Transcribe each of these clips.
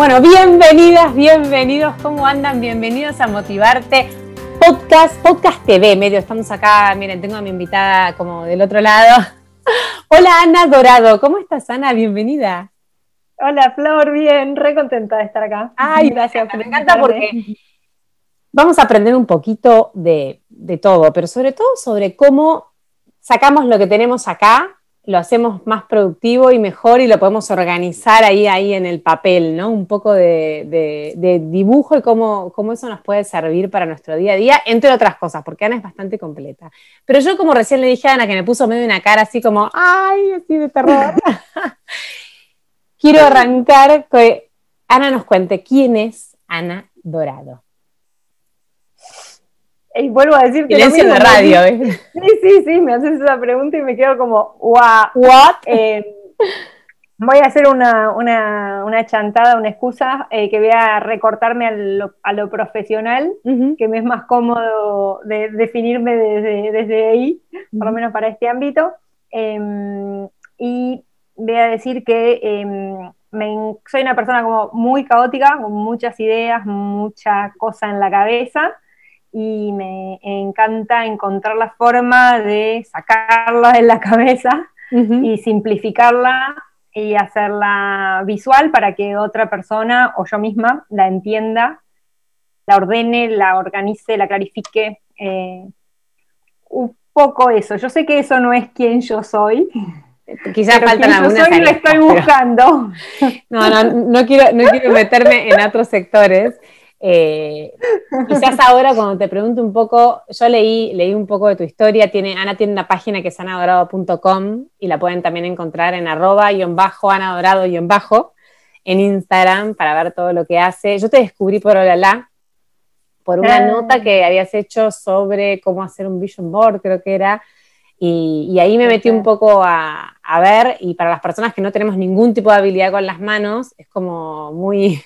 Bueno, bienvenidas, bienvenidos, ¿cómo andan? Bienvenidos a Motivarte Podcast, Podcast TV, medio, estamos acá, miren, tengo a mi invitada como del otro lado. Hola Ana Dorado, ¿cómo estás Ana? Bienvenida. Hola Flor, bien, re contenta de estar acá. Ay, gracias, me encanta porque vamos a aprender un poquito de, de todo, pero sobre todo sobre cómo sacamos lo que tenemos acá lo hacemos más productivo y mejor y lo podemos organizar ahí, ahí en el papel, ¿no? Un poco de, dibujo y cómo, cómo, eso nos puede servir para nuestro día a día, entre otras cosas, porque Ana es bastante completa. Pero yo como recién le dije a Ana, que me puso medio una cara así como, ay, así de terror, quiero arrancar que Ana nos cuente quién es Ana Dorado. Y vuelvo a decir que. Silencio de radio, ¿eh? Sí, sí, sí, me haces esa pregunta y me quedo como, wow, what? Eh, voy a hacer una, chantada, una excusa, eh, que voy a recortarme a lo, profesional, que me es más cómodo de, definirme desde, ahí, por lo menos para este ámbito. Em, y voy a decir que em, soy una persona como muy caótica, con muchas ideas, mucha cosa en la cabeza y me encanta encontrar la forma de sacarla de la cabeza y simplificarla y hacerla visual para que otra persona o yo misma la entienda, la ordene, la organice, la clarifique. Eh, un poco eso. Yo sé que eso no es quien yo soy. Quizás faltan algunas yo soy lo estoy buscando. No, no, no quiero, no quiero meterme en otros sectores. Eh, quizás ahora cuando te pregunto un poco, yo leí, leí un poco de tu historia, tiene, Ana tiene una página que es anadorado.com y la pueden también encontrar en arroba y en bajo, anadorado y en bajo, en Instagram para ver todo lo que hace. Yo te descubrí por Olala, por una ah. nota que habías hecho sobre cómo hacer un vision board, creo que era, y, ahí me metí un poco a, a ver, y para las personas que no tenemos ningún tipo de habilidad con las manos, es como muy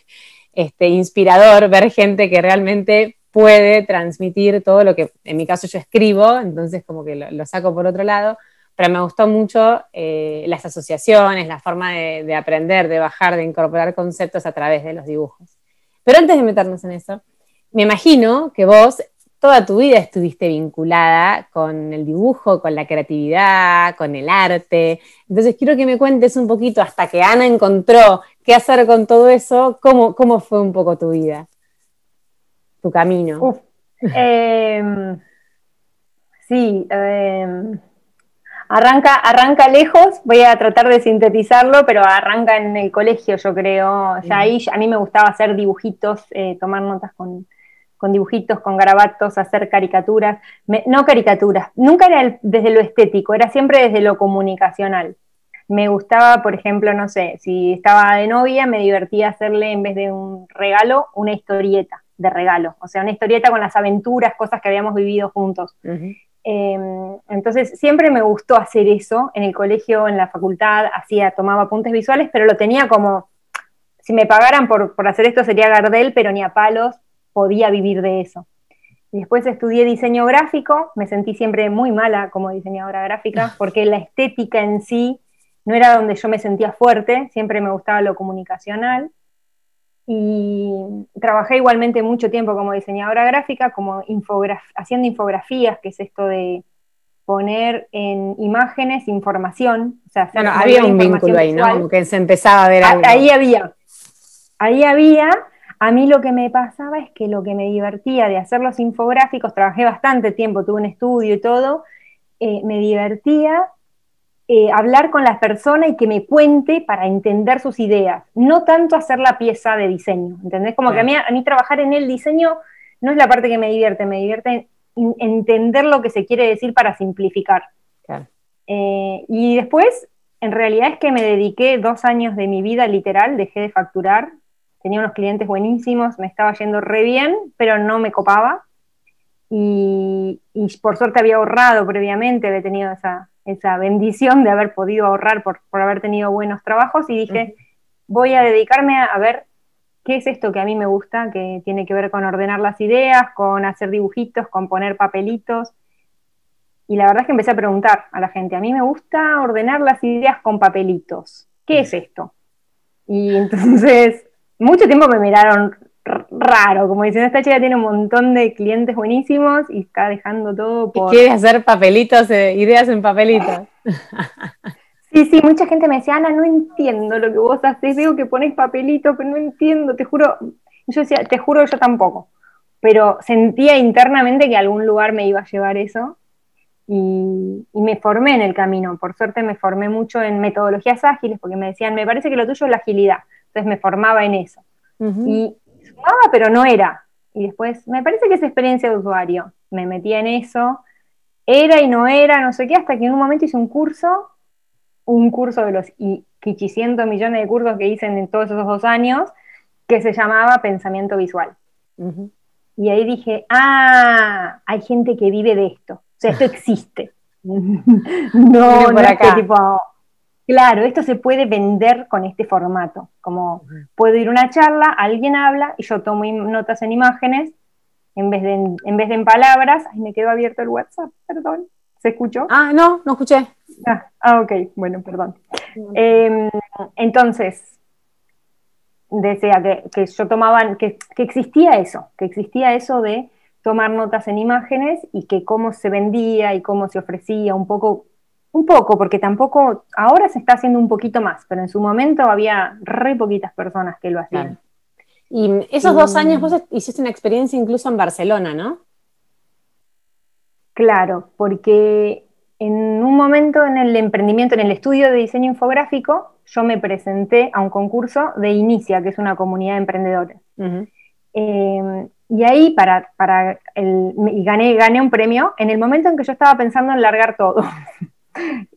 este, inspirador ver gente que realmente puede transmitir todo lo que en mi caso yo escribo, entonces como que lo, saco por otro lado, pero me gustó mucho eh, las asociaciones, la forma de, aprender, de bajar, de incorporar conceptos a través de los dibujos. Pero antes de meternos en eso, me imagino que vos toda tu vida estuviste vinculada con el dibujo, con la creatividad, con el arte. Entonces quiero que me cuentes un poquito hasta que Ana encontró qué hacer con todo eso, cómo, cómo fue un poco tu vida, tu camino. Em, sí, em, arranca, arranca lejos, voy a tratar de sintetizarlo, pero arranca en el colegio, yo creo. Ya ahí a mí me gustaba hacer dibujitos, eh, tomar notas con, dibujitos, con garabatos, hacer caricaturas. no caricaturas, nunca era desde lo estético, era siempre desde lo comunicacional me gustaba, por ejemplo, no sé, si estaba de novia, me divertía hacerle en vez de un regalo, una historieta de regalo, o sea, una historieta con las aventuras, cosas que habíamos vivido juntos. Em, entonces, siempre me gustó hacer eso, en el colegio, en la facultad, hacía, tomaba apuntes visuales, pero lo tenía como, si me pagaran por, por hacer esto sería Gardel, pero ni a palos podía vivir de eso. Después estudié diseño gráfico, me sentí siempre muy mala como diseñadora gráfica, porque la estética en sí no era donde yo me sentía fuerte, siempre me gustaba lo comunicacional. Y trabajé igualmente mucho tiempo como diseñadora gráfica, como haciendo infografías, que es esto de poner en imágenes información. O sea, había un vínculo ahí, ¿no? Como que se empezaba a ver algo. Ahí había. Ahí había. A mí lo que me pasaba es que lo que me divertía de hacer los infográficos, trabajé bastante tiempo, tuve un estudio y todo, eh, me divertía eh, hablar con la persona y que me cuente para entender sus ideas, no tanto hacer la pieza de diseño, ¿entendés? Como que a mí, a mí trabajar en el diseño no es la parte que me divierte, me divierte entender lo que se quiere decir para simplificar. Eh, y después, en realidad es que me dediqué dos años de mi vida literal, dejé de facturar, tenía unos clientes buenísimos, me estaba yendo re bien, pero no me copaba. Y, y por suerte había ahorrado previamente, había tenido esa, esa bendición de haber podido ahorrar por, haber tenido buenos trabajos y dije, voy a dedicarme a, ver qué es esto que a mí me gusta, que tiene que ver con ordenar las ideas, con hacer dibujitos, con poner papelitos. Y la verdad es que empecé a preguntar a la gente, a mí me gusta ordenar las ideas con papelitos. ¿Qué es esto? Y entonces mucho tiempo me miraron raro, como diciendo, esta chica tiene un montón de clientes buenísimos y está dejando todo por... quiere hacer papelitos, eh, ideas en papelitos. Sí, sí, mucha gente me decía, Ana, no entiendo lo que vos haces, veo que pones papelitos, pero no entiendo, te juro, yo decía, te juro yo tampoco, pero sentía internamente que a algún lugar me iba a llevar eso y, me formé en el camino, por suerte me formé mucho en metodologías ágiles, porque me decían, me parece que lo tuyo es la agilidad, entonces me formaba en eso. Y sumaba, pero no era. Y después, me parece que es experiencia de usuario, me metía en eso, era y no era, no sé qué, hasta que en un momento hice un curso un curso de los 500 millones de cursos que hice en todos esos dos años, que se llamaba Pensamiento Visual. Y ahí dije, ah, hay gente que vive de esto. O sea, esto existe. no, no acá. tipo, claro, esto se puede vender con este formato. Como puedo ir a una charla, alguien habla y yo tomo notas en imágenes en vez de en, vez de en palabras. Ahí me quedó abierto el WhatsApp, perdón. ¿Se escuchó? Ah, no, no escuché. Ah, ah, ok, bueno, perdón. Em, entonces, decía que, yo tomaba, que, existía eso, que existía eso de tomar notas en imágenes y que cómo se vendía y cómo se ofrecía, un poco, un poco, porque tampoco, ahora se está haciendo un poquito más, pero en su momento había re poquitas personas que lo hacían. Y esos dos años vos hiciste una experiencia incluso en Barcelona, ¿no? Claro, porque en un momento en el emprendimiento, en el estudio de diseño infográfico, yo me presenté a un concurso de Inicia, que es una comunidad de emprendedores. Em, y ahí para, para el, y gané, gané un premio en el momento en que yo estaba pensando en largar todo.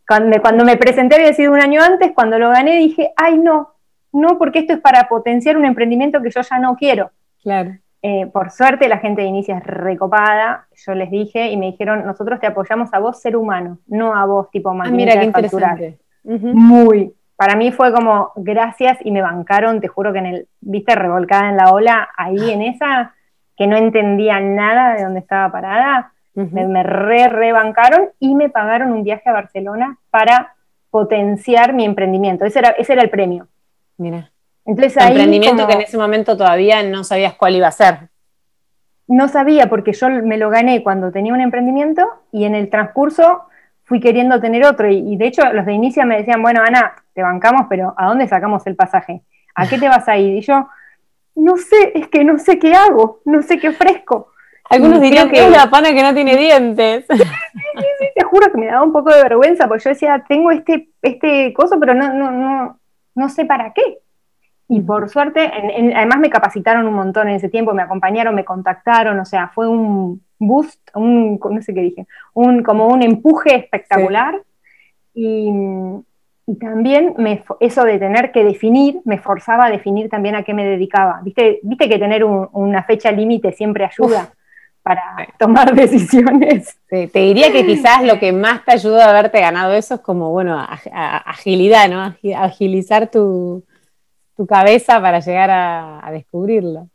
cuando, cuando me presenté había sido un año antes, cuando lo gané dije, ay no, no, porque esto es para potenciar un emprendimiento que yo ya no quiero. Claro. Eh, por suerte la gente de Inicia es recopada, yo les dije y me dijeron, nosotros te apoyamos a vos ser humano, no a vos tipo más ah, mira, qué. Muy. Para mí fue como gracias y me bancaron, te juro que en el, viste, revolcada en la ola, ahí en esa, que no entendía nada de dónde estaba parada, me, re, rebancaron y me pagaron un viaje a Barcelona para potenciar mi emprendimiento. Ese era, ese era el premio. Mira. Entonces ahí emprendimiento que en ese momento todavía no sabías cuál iba a ser. No sabía porque yo me lo gané cuando tenía un emprendimiento y en el transcurso fui queriendo tener otro y, de hecho los de inicia me decían, bueno Ana, te bancamos, pero ¿a dónde sacamos el pasaje? ¿A qué te vas a ir? Y yo, no sé, es que no sé qué hago, no sé qué ofrezco. Algunos dirían que es la pana que no tiene dientes. Sí, sí, sí, te juro que me daba un poco de vergüenza, porque yo decía, tengo este, este coso, pero no, no, no, no sé para qué. Y por suerte, además me capacitaron un montón en ese tiempo, me acompañaron, me contactaron, o sea, fue un boost, un, no sé qué dije, un, como un empuje espectacular. Y, también me, eso de tener que definir, me forzaba a definir también a qué me dedicaba. Viste, viste que tener una fecha límite siempre ayuda. Para tomar decisiones. te diría que quizás lo que más te ayudó a haberte ganado eso es como, bueno, agilidad, ¿no? Agilizar tu, tu cabeza para llegar a, descubrirlo.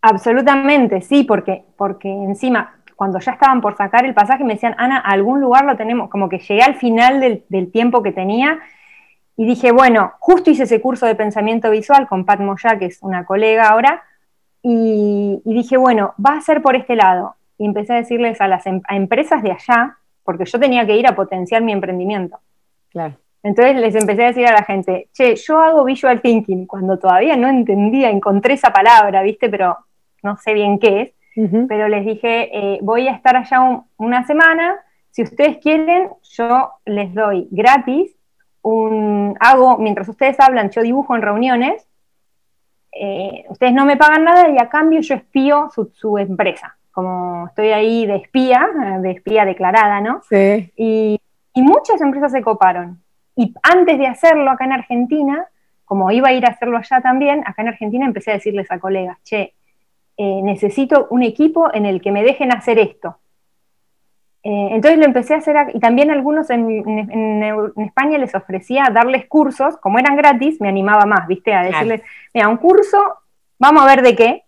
Absolutamente, sí, porque, porque encima, cuando ya estaban por sacar el pasaje, me decían, Ana, algún lugar lo tenemos, como que llegué al final del, tiempo que tenía y dije, bueno, justo hice ese curso de pensamiento visual con Pat Moya, que es una colega ahora, y, dije, bueno, va a ser por este lado. Y empecé a decirles a las em, a empresas de allá, porque yo tenía que ir a potenciar mi emprendimiento. Claro. Entonces les empecé a decir a la gente, che, yo hago visual thinking, cuando todavía no entendía, encontré esa palabra, ¿viste? Pero no sé bien qué es. Pero les dije, eh, voy a estar allá una semana, si ustedes quieren, yo les doy gratis, un, hago, mientras ustedes hablan, yo dibujo en reuniones, eh, ustedes no me pagan nada y a cambio yo espío su, empresa, como estoy ahí de espía, de espía declarada, ¿no? Sí. y muchas empresas se coparon. Y antes de hacerlo acá en Argentina, como iba a ir a hacerlo allá también, acá en Argentina empecé a decirles a colegas, che, eh, necesito un equipo en el que me dejen hacer esto. Eh, entonces lo empecé a hacer, y también algunos en, España les ofrecía darles cursos, como eran gratis, me animaba más, ¿viste? A decirles, mira, un curso, vamos a ver de qué.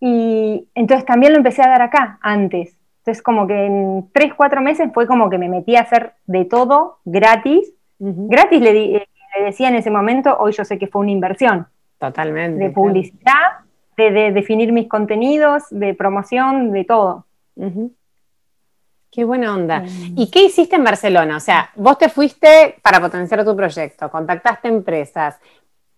Y entonces también lo empecé a dar acá antes. Entonces como que en tres, cuatro meses fue como que me metí a hacer de todo gratis Gratis le, decía en ese momento, hoy yo sé que fue una inversión, Totalmente. De publicidad, de, definir mis contenidos, de promoción, de todo. Qué buena onda. ¿Y qué hiciste en Barcelona? O sea, vos te fuiste para potenciar tu proyecto, contactaste empresas.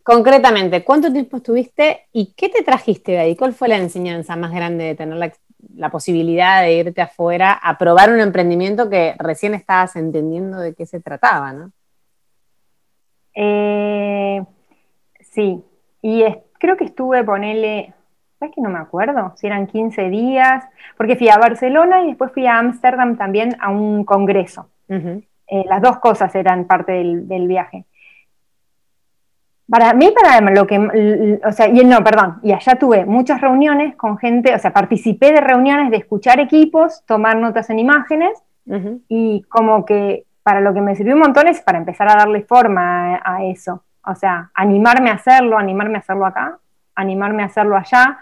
Concretamente, ¿cuánto tiempo estuviste y qué te trajiste de ahí? ¿Cuál fue la enseñanza más grande de tener la, posibilidad de irte afuera a probar un emprendimiento que recién estabas entendiendo de qué se trataba, ¿no? Eh, sí, y creo que estuve, ponele, ¿sabes que no me acuerdo? Si eran 15 días, porque fui a Barcelona y después fui a Ámsterdam también a un congreso. Eh, las dos cosas eran parte del, viaje. Para mí, para lo que, o sea, y no, perdón, y allá tuve muchas reuniones con gente, o sea, participé de reuniones de escuchar equipos, tomar notas en imágenes, y como que para lo que me sirvió un montón es para empezar a darle forma a eso. O sea, animarme a hacerlo, animarme a hacerlo acá, animarme a hacerlo allá,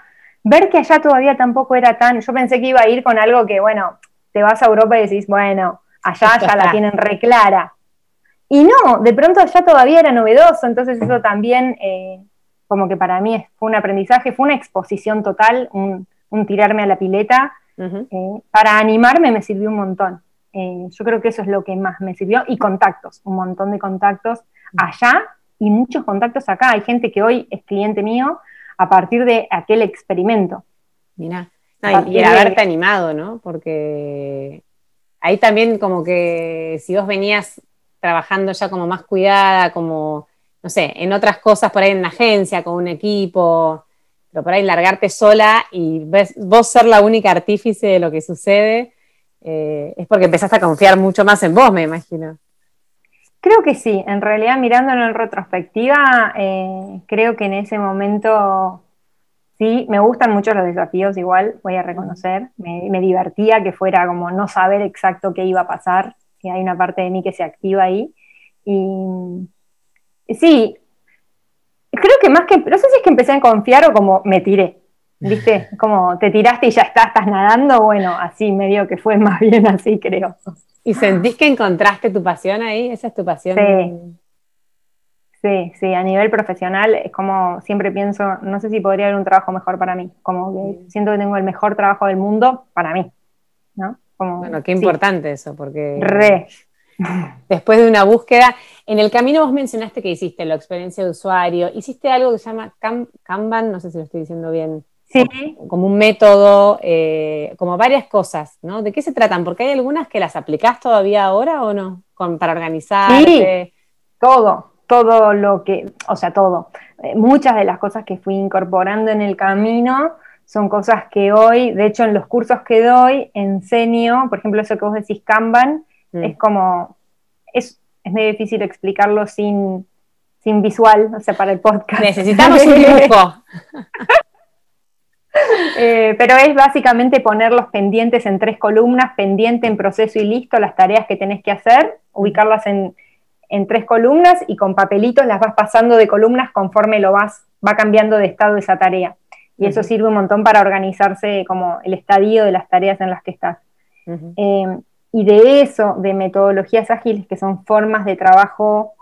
ver que allá todavía tampoco era tan, yo pensé que iba a ir con algo que, bueno, te vas a Europa y decís, bueno, allá ya la tienen reclara. Y no, de pronto allá todavía era novedoso, entonces eso también, eh, como que para mí fue un aprendizaje, fue una exposición total, un, tirarme a la pileta. Eh, para animarme me sirvió un montón. Eh, yo creo que eso es lo que más me sirvió. Y contactos, un montón de contactos allá y muchos contactos acá. Hay gente que hoy es cliente mío a partir de aquel experimento. Mira, y el haberte animado, ¿no? Porque ahí también como que si vos venías trabajando ya como más cuidada, como, no sé, en otras cosas por ahí en la agencia, con un equipo, pero por ahí largarte sola y vos ser la única artífice de lo que sucede, eh, es porque empezaste a confiar mucho más en vos, me imagino. Creo que sí, en realidad mirándolo en retrospectiva, eh, creo que en ese momento sí, me gustan mucho los desafíos igual, voy a reconocer, me, divertía que fuera como no saber exacto qué iba a pasar, que hay una parte de mí que se activa ahí. Y sí, creo que más que, no sé si es que empecé a confiar o como me tiré, ¿viste? Como te tiraste y ya estás, estás nadando, bueno, así medio que fue más bien así, creo. ¿Y sentís que encontraste tu pasión ahí? ¿Esa es tu pasión? Sí. Sí, sí, a nivel profesional es como siempre pienso, no sé si podría haber un trabajo mejor para mí, como que siento que tengo el mejor trabajo del mundo para mí, ¿no? bueno, qué importante eso, porque Re. después de una búsqueda, en el camino vos mencionaste que hiciste la experiencia de usuario, hiciste algo que se llama Kanban, no sé si lo estoy diciendo bien, Sí. Como un método, eh, como varias cosas, ¿no? ¿De qué se tratan? Porque hay algunas que las aplicás todavía ahora o no, para organizar. Sí, todo, todo lo que, o sea, todo. Eh, muchas de las cosas que fui incorporando en el camino son cosas que hoy, de hecho en los cursos que doy, enseño, por ejemplo, eso que vos decís Kanban, mm. es como, es, es medio difícil explicarlo sin, sin visual, o sea, para el podcast. Necesitamos un dibujo. Eh, pero es básicamente poner los pendientes en tres columnas, pendiente en proceso y listo, las tareas que tenés que hacer, ubicarlas en, tres columnas y con papelitos las vas pasando de columnas conforme lo vas, va cambiando de estado esa tarea. Y eso sirve un montón para organizarse como el estadio de las tareas en las que estás. Em, y de eso, de metodologías ágiles, que son formas de trabajo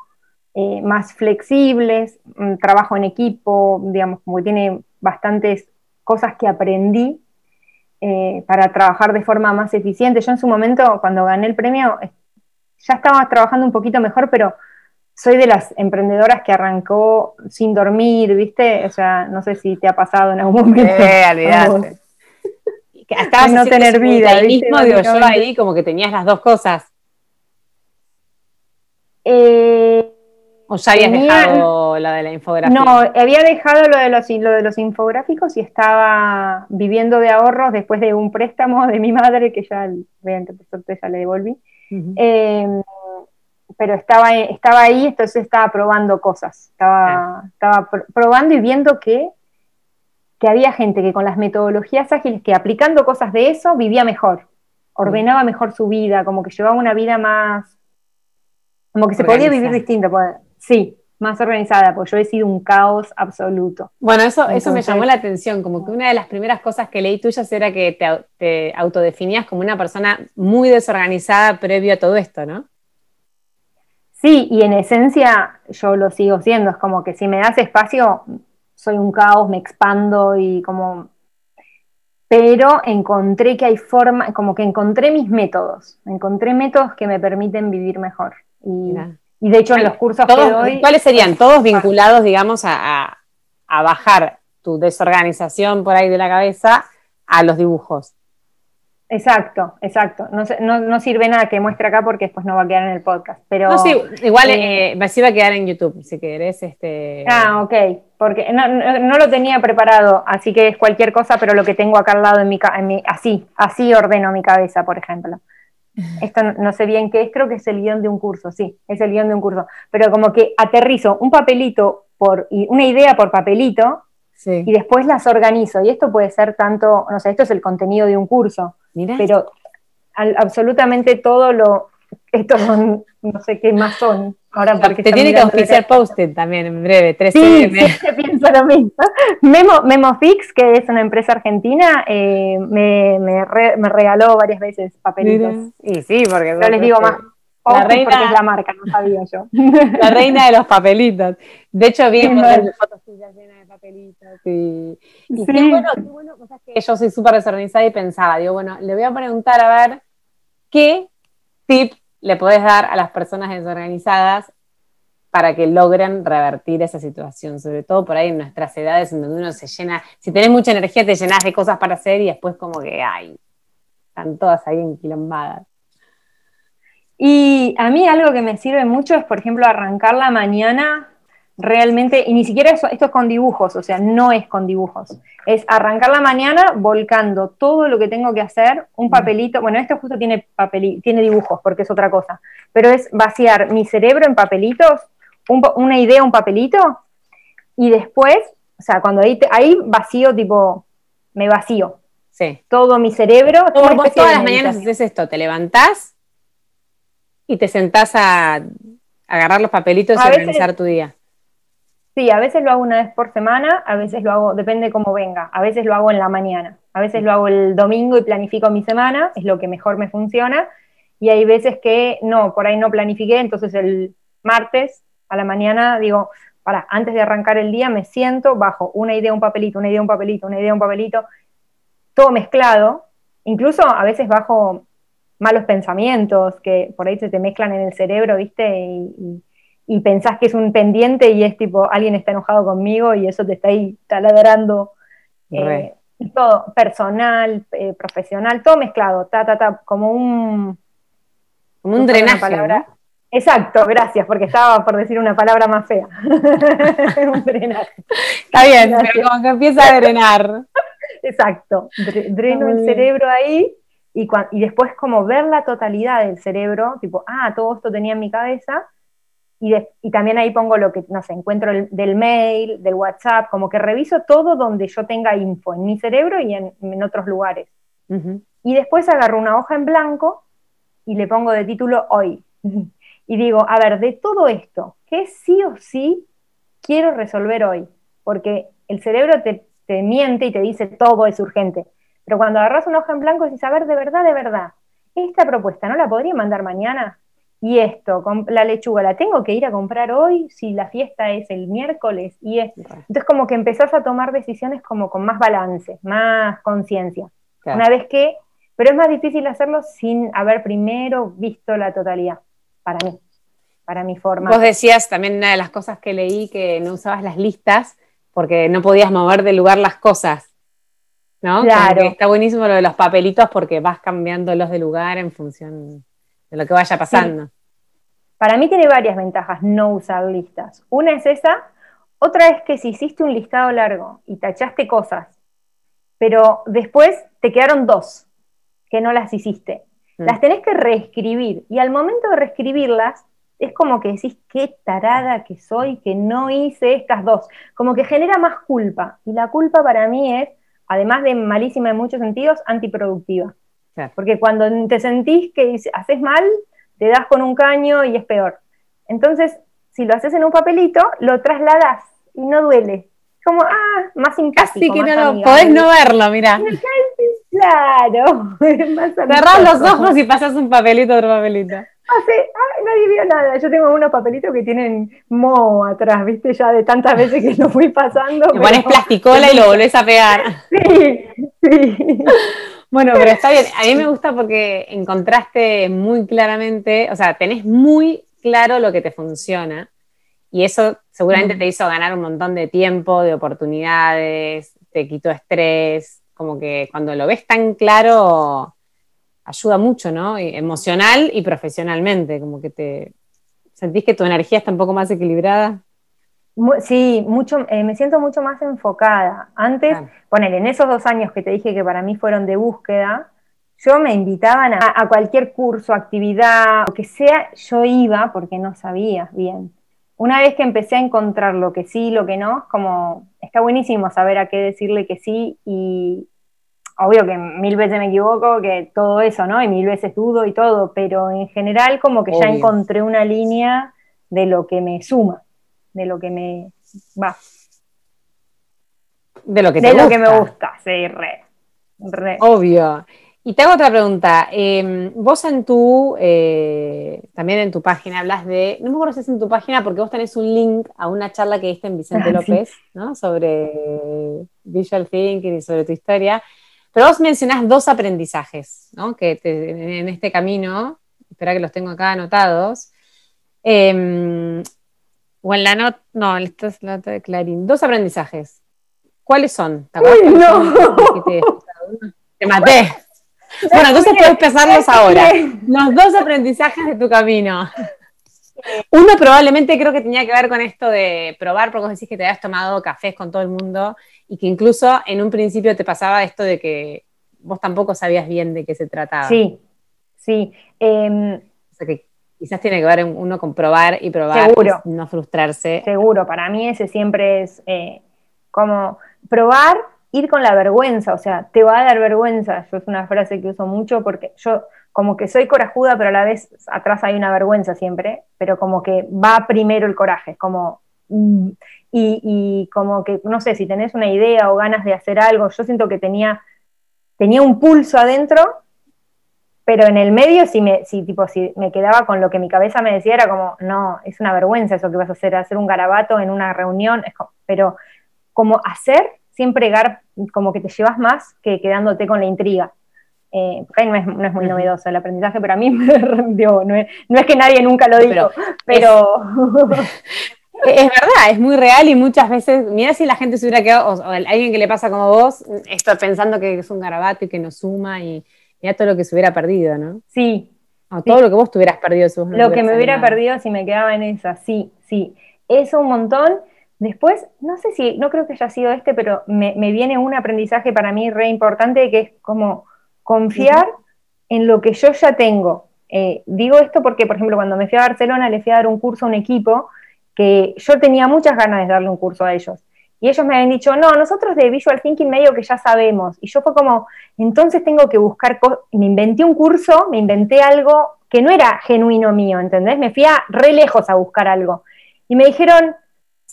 eh, más flexibles, trabajo en equipo, digamos, como que tiene bastantes cosas que aprendí eh, para trabajar de forma más eficiente. Yo en su momento, cuando gané el premio, ya estaba trabajando un poquito mejor, pero soy de las emprendedoras que arrancó sin dormir, ¿viste? O sea, no sé si te ha pasado en algún momento. Eh, Estabas no tener vida. mismo, digo, yo ahí como que tenías las dos cosas. Eh, ¿O ya habías dejado la de la infografía? No, había dejado lo de, los, lo de los infográficos y estaba viviendo de ahorros después de un préstamo de mi madre, que ya, vean que por ya le devolví. Em, pero estaba, estaba ahí, entonces estaba probando cosas. Estaba, estaba probando y viendo que, que había gente que con las metodologías ágiles, que aplicando cosas de eso, vivía mejor, ordenaba mejor su vida, como que llevaba una vida más como que se podía vivir distinto. Sí, más organizada, porque yo he sido un caos absoluto. Bueno, eso, eso me llamó la atención, como que una de las primeras cosas que leí tuyas era que te, autodefinías como una persona muy desorganizada previo a todo esto, ¿no? Sí, y en esencia yo lo sigo siendo, es como que si me das espacio, soy un caos, me expando y como... Pero encontré que hay forma, como que encontré mis métodos, encontré métodos que me permiten vivir mejor. Y, de hecho en los cursos que doy... ¿Cuáles serían? Todos vinculados, digamos, a, a bajar tu desorganización por ahí de la cabeza a los dibujos. Exacto, exacto. No, no, sirve nada que muestre acá porque después no va a quedar en el podcast. Pero, no, sí, igual eh, eh va a quedar en YouTube, si querés. Este... Ah, ok, porque no, lo tenía preparado, así que es cualquier cosa, pero lo que tengo acá al lado en mi, en mi así, así ordeno mi cabeza, por ejemplo. Esto no, sé bien qué es, creo que es el guion de un curso, sí, es el guion de un curso. Pero como que aterrizo un papelito por, y una idea por papelito y después las organizo. Y esto puede ser tanto, no sé, esto es el contenido de un curso, pero absolutamente todo lo, estos son, no sé qué más son. Ahora porque Te tiene que oficiar post-it también en breve, 3 sí, sí, pienso lo mismo. Memo, MemoFix, que es una empresa argentina, eh, me, me, regaló varias veces papelitos. Y sí, porque... Yo les digo más, la reina, es la marca, no sabía yo. La reina de los papelitos. De hecho, vi fotos tuyas llenas de papelitos. Y, qué bueno, qué bueno, cosas que yo soy súper desorganizada y pensaba, digo, bueno, le voy a preguntar a ver qué tip le podés dar a las personas desorganizadas para que logren revertir esa situación, sobre todo por ahí en nuestras edades en donde uno se llena, si tenés mucha energía te llenas de cosas para hacer y después como que, ay, están todas ahí enquilombadas. Y a mí algo que me sirve mucho es, por ejemplo, arrancar la mañana realmente, y ni siquiera eso, esto es con dibujos, o sea, no es con dibujos, es arrancar la mañana volcando todo lo que tengo que hacer, un papelito, bueno, esto justo tiene, tiene dibujos, porque es otra cosa, pero es vaciar mi cerebro en papelitos, una idea, un papelito, y después, o sea, cuando ahí, ahí vacío, tipo, me vacío. Sí. Todo mi cerebro. todas las mañanas haces esto, te levantás y te sentás a, agarrar los papelitos y organizar tu día. Sí, a veces lo hago una vez por semana, a veces lo hago, depende cómo venga, a veces lo hago en la mañana, a veces lo hago el domingo y planifico mi semana, es lo que mejor me funciona, y hay veces que no, por ahí no planifiqué, entonces el martes a la mañana digo, para, antes de arrancar el día me siento, bajo una idea, un papelito, una idea, un papelito, una idea, un papelito, todo mezclado, incluso a veces bajo malos pensamientos que por ahí se te mezclan en el cerebro, ¿viste? Y, pensás que es un pendiente y es tipo, alguien está enojado conmigo y eso te está ahí taladrando. Eh, todo, personal, eh, profesional, todo mezclado, ta, ta, ta, como un... Como un drenaje, palabra. Exacto, gracias, porque estaba por decir una palabra más fea. un drenaje. Está bien, pero como que empieza a drenar. Exacto, dreno el cerebro ahí y, y después como ver la totalidad del cerebro, tipo, ah, todo esto tenía en mi cabeza, y, y también ahí pongo lo que, no sé, encuentro del mail, del WhatsApp, como que reviso todo donde yo tenga info, en mi cerebro y en, otros lugares. Y después agarro una hoja en blanco y le pongo de título hoy. y digo, a ver, de todo esto, ¿qué sí o sí quiero resolver hoy? Porque el cerebro te, te miente y te dice todo es urgente. Pero cuando agarras una hoja en blanco y a ver, de verdad, de verdad, esta propuesta no la podría mandar mañana. Y esto, la lechuga, ¿la tengo que ir a comprar hoy si la fiesta es el miércoles? Y es, entonces como que empezás a tomar decisiones como con más balance, más conciencia. Una vez que, pero es más difícil hacerlo sin haber primero visto la totalidad, para mí, para mi forma. Vos decías también una de las cosas que leí que no usabas las listas porque no podías mover de lugar las cosas. ¿no? Claro. está buenísimo lo de los papelitos porque vas cambiándolos de lugar en función de lo que vaya pasando. Para mí tiene varias ventajas no usar listas. Una es esa, otra es que si hiciste un listado largo y tachaste cosas, pero después te quedaron dos que no las hiciste, mm. las tenés que reescribir y al momento de reescribirlas es como que decís qué tarada que soy que no hice estas dos, como que genera más culpa y la culpa para mí es además de malísima en muchos sentidos, antiproductiva. Porque cuando te sentís que haces mal, te das con un caño y es peor. Entonces, si lo haces en un papelito, lo trasladas y no duele. Como, ah, más simpático. Así que no, podés no verlo, mira. Claro. Cerrás los ojos y pasas un papelito otro papelito. Hace, nadie vio nada. Yo tengo unos papelitos que tienen mo atrás, viste, ya de tantas veces que lo fui pasando. Te pones plasticola y lo volvés a pegar. Sí, sí. Bueno, pero está bien. A mí me gusta porque encontraste muy claramente, o sea, tenés muy claro lo que te funciona. Y eso seguramente mm. te hizo ganar un montón de tiempo, de oportunidades, te quitó estrés. Como que cuando lo ves tan claro, ayuda mucho, ¿no? emocional y profesionalmente, como que te sentís que tu energía está un poco más equilibrada. Sí, mucho, eh, me siento mucho más enfocada. Antes, ponele, en esos dos años que te dije que para mí fueron de búsqueda, yo me invitaban a, cualquier curso, actividad, lo que sea, yo iba porque no sabía bien. Una vez que empecé a encontrar lo que sí, lo que no, como está buenísimo saber a qué decirle que sí y, obvio que mil veces me equivoco, que todo eso, ¿no? Y mil veces dudo y todo, pero en general como que ya encontré una línea de lo que me suma, de lo que me va. De lo que te De lo que me gusta, sí, re. re. Obvio. Y te hago otra pregunta. Em, vos en tu, eh, también en tu página hablas de, no me acuerdo si es en tu página porque vos tenés un link a una charla que diste en Vicente López, ¿no? Sobre Visual Thinking y sobre tu historia. Pero vos mencionás dos aprendizajes, ¿no? Que en este camino, espera que los tengo acá anotados. Em, o en la nota, no, esta es la nota de Clarín. Dos aprendizajes. ¿Cuáles son? ¿Te Uy, no. Te, maté. Bueno, entonces puedes empezarlos ahora. Los dos aprendizajes de tu camino. Uno probablemente creo que tenía que ver con esto de probar, porque vos decís que te habías tomado cafés con todo el mundo y que incluso en un principio te pasaba esto de que vos tampoco sabías bien de qué se trataba. Sí, sí. Em, o sea que quizás tiene que ver uno con probar y probar seguro, y no frustrarse. Seguro, para mí ese siempre es eh, como probar, ir con la vergüenza, o sea, te va a dar vergüenza. Yo es una frase que uso mucho porque yo como que soy corajuda, pero a la vez atrás hay una vergüenza siempre, pero como que va primero el coraje, es como... Mm, y, como que, no sé, si tenés una idea o ganas de hacer algo, yo siento que tenía, tenía un pulso adentro, pero en el medio si me, si, tipo, si me quedaba con lo que mi cabeza me decía, era como, no, es una vergüenza eso que vas a hacer, hacer un garabato en una reunión, pero como hacer, siempre como que te llevas más que quedándote con la intriga. Eh, no es, no es, muy novedoso el aprendizaje, pero a mí me rendió. No es, no es que nadie nunca lo dijo, pero. Es, verdad, es muy real y muchas veces, mira si la gente se hubiera quedado, o, alguien que le pasa como vos, está pensando que es un garabato y que no suma y mira todo lo que se hubiera perdido, ¿no? Sí. O todo lo que vos tuvieras perdido. Si lo que me hubiera perdido si me quedaba en esa, sí, sí. Eso un montón. Después, no sé si, no creo que haya sido este, pero me, me viene un aprendizaje para mí re importante que es como confiar en lo que yo ya tengo. Eh, digo esto porque, por ejemplo, cuando me fui a Barcelona le fui a dar un curso a un equipo que yo tenía muchas ganas de darle un curso a ellos. Y ellos me habían dicho, no, nosotros de Visual Thinking medio que ya sabemos. Y yo fue como, entonces tengo que buscar cosas. Me inventé un curso, me inventé algo que no era genuino mío, ¿entendés? Me fui a re lejos a buscar algo. Y me dijeron,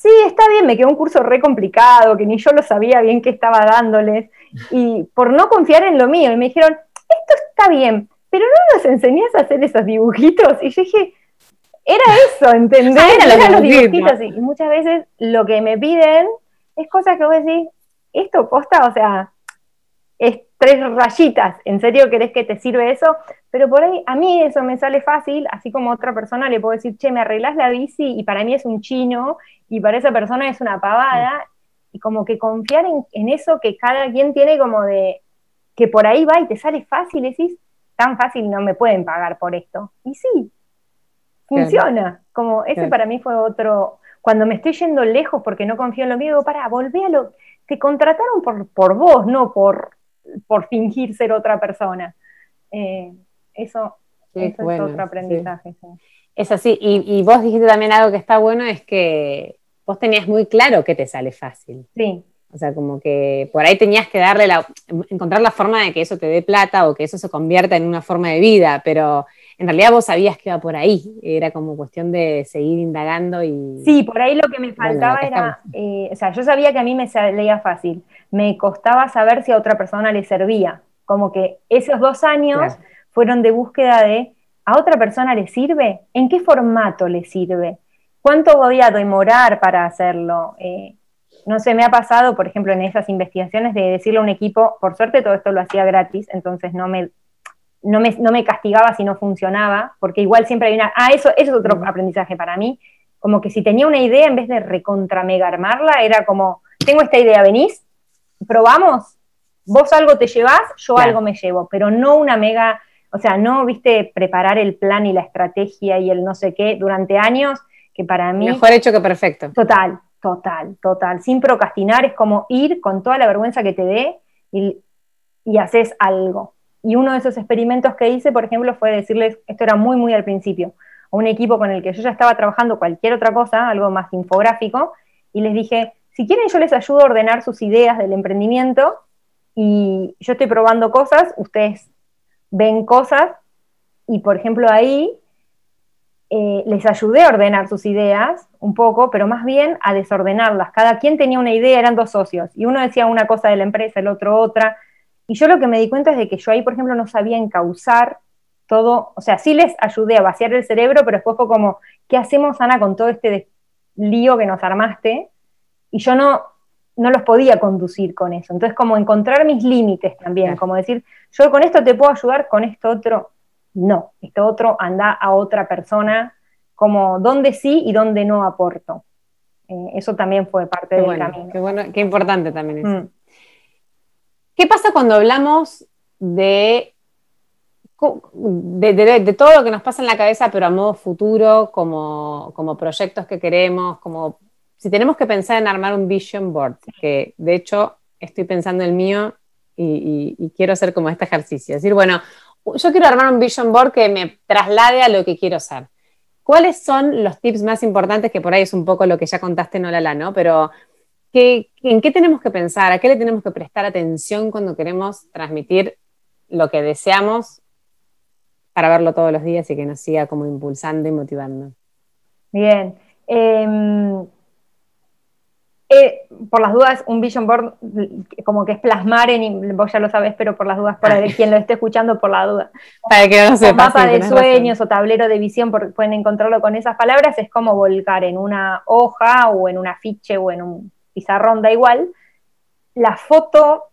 sí, está bien, me quedó un curso re complicado, que ni yo lo sabía bien qué estaba dándoles y por no confiar en lo mío. Y me dijeron, esto está bien, pero no nos enseñás a hacer esos dibujitos. Y yo dije, era eso, ¿entendés? Ah, era los dibujitos. Y muchas veces lo que me piden es cosas que vos decís, esto costa, o sea, es tres rayitas, ¿en serio querés que te sirve eso? Pero por ahí a mí eso me sale fácil, así como a otra persona le puedo decir, che, me arreglás la bici y para mí es un chino y para esa persona es una pavada y como que confiar en, eso que cada quien tiene como de que por ahí va y te sale fácil, decís, tan fácil no me pueden pagar por esto. Y sí, funciona. Como ese para mí fue otro, cuando me estoy yendo lejos porque no confío en lo mío, digo, para, volvé a lo, te contrataron por, por vos, no por, por fingir ser otra persona. Eh, eso, es otro aprendizaje. Es así, y, y, vos dijiste también algo que está bueno, es que vos tenías muy claro que te sale fácil. Sí. O sea, como que por ahí tenías que darle la, encontrar la forma de que eso te dé plata o que eso se convierta en una forma de vida, pero en realidad vos sabías que iba por ahí, era como cuestión de seguir indagando y... Sí, por ahí lo que me faltaba era, eh, o sea, yo sabía que a mí me salía fácil, me costaba saber si a otra persona le servía, como que esos dos años fueron de búsqueda de ¿A otra persona le sirve? ¿En qué formato le sirve? ¿Cuánto voy a demorar para hacerlo? Eh, no sé, me ha pasado, por ejemplo, en esas investigaciones de decirle a un equipo, por suerte todo esto lo hacía gratis, entonces no me, no me, castigaba si no funcionaba, porque igual siempre hay una... Ah, eso, eso es otro aprendizaje para mí, como que si tenía una idea, en vez de recontra mega armarla, era como, tengo esta idea, venís, probamos, vos algo te llevas, yo algo me llevo, pero no una mega, o sea, no, viste, preparar el plan y la estrategia y el no sé qué durante años, que para mí... Mejor hecho que perfecto. Total, total, total. Sin procrastinar es como ir con toda la vergüenza que te dé y, y haces algo. Y uno de esos experimentos que hice, por ejemplo, fue decirles, esto era muy, muy al principio, a un equipo con el que yo ya estaba trabajando cualquier otra cosa, algo más infográfico, y les dije, si quieren yo les ayudo a ordenar sus ideas del emprendimiento y yo estoy probando cosas, ustedes ven cosas y por ejemplo ahí eh, les ayudé a ordenar sus ideas un poco, pero más bien a desordenarlas. Cada quien tenía una idea, eran dos socios, y uno decía una cosa de la empresa, el otro otra. Y yo lo que me di cuenta es de que yo ahí, por ejemplo, no sabía encauzar todo, o sea, sí les ayudé a vaciar el cerebro, pero después fue como, ¿qué hacemos, Ana, con todo este lío que nos armaste? Y yo no, no los podía conducir con eso. Entonces, como encontrar mis límites también, como decir, yo con esto te puedo ayudar, con esto otro, no, esto otro anda a otra persona, como dónde sí y dónde no aporto. Eh, eso también fue parte del camino. Qué, bueno, qué importante también eso. Mm. ¿Qué pasa cuando hablamos de de, todo lo que nos pasa en la cabeza, pero a modo futuro, como, como proyectos que queremos, como si tenemos que pensar en armar un vision board, que de hecho estoy pensando el mío y, quiero hacer como este ejercicio. Es decir, bueno, yo quiero armar un vision board que me traslade a lo que quiero ser. ¿Cuáles son los tips más importantes? Que por ahí es un poco lo que ya contaste, no la, ¿no? Pero ¿en qué tenemos que pensar? ¿A qué le tenemos que prestar atención cuando queremos transmitir lo que deseamos para verlo todos los días y que nos siga como impulsando y motivando? Bien. Em, eh, por las dudas, un vision board como que es plasmar en, vos ya lo sabes, pero por las dudas, para quien lo esté escuchando, por la duda. Para que no sepa. Mapa de sueños o tablero de visión, porque pueden encontrarlo con esas palabras, es como volcar en una hoja o en un afiche o en un pizarrón, da igual. La foto,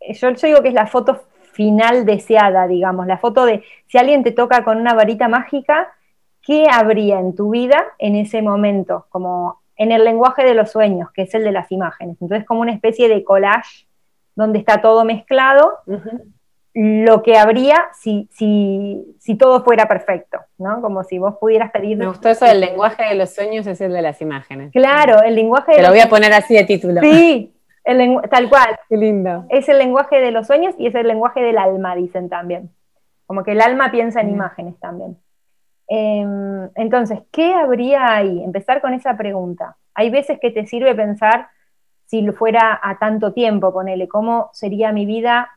yo, yo digo que es la foto final deseada, digamos, la foto de si alguien te toca con una varita mágica, ¿qué habría en tu vida en ese momento? Como en el lenguaje de los sueños, que es el de las imágenes. Entonces, como una especie de collage donde está todo mezclado, lo que habría si, si, si, todo fuera perfecto, ¿no? Como si vos pudieras pedir... Me gustó eso del lenguaje de los sueños, es el de las imágenes. Claro, el lenguaje de Te lo voy a poner así de título. Sí, tal cual. Qué lindo. Es el lenguaje de los sueños y es el lenguaje del alma, dicen también. Como que el alma piensa en imágenes también. Em, entonces, ¿qué habría ahí? Empezar con esa pregunta. Hay veces que te sirve pensar si fuera a tanto tiempo, ponele, cómo sería mi vida,